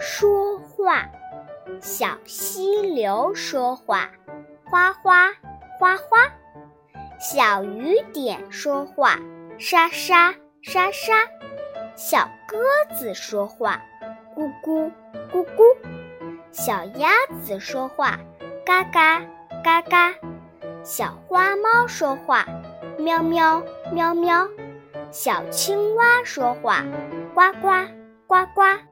说话小溪流说话哗哗哗哗。小雨点说话沙沙沙沙。小鸽子说话咕咕咕咕。小鸭子说话嘎嘎嘎嘎。小花猫说话喵喵喵喵。小青蛙说话呱呱呱呱。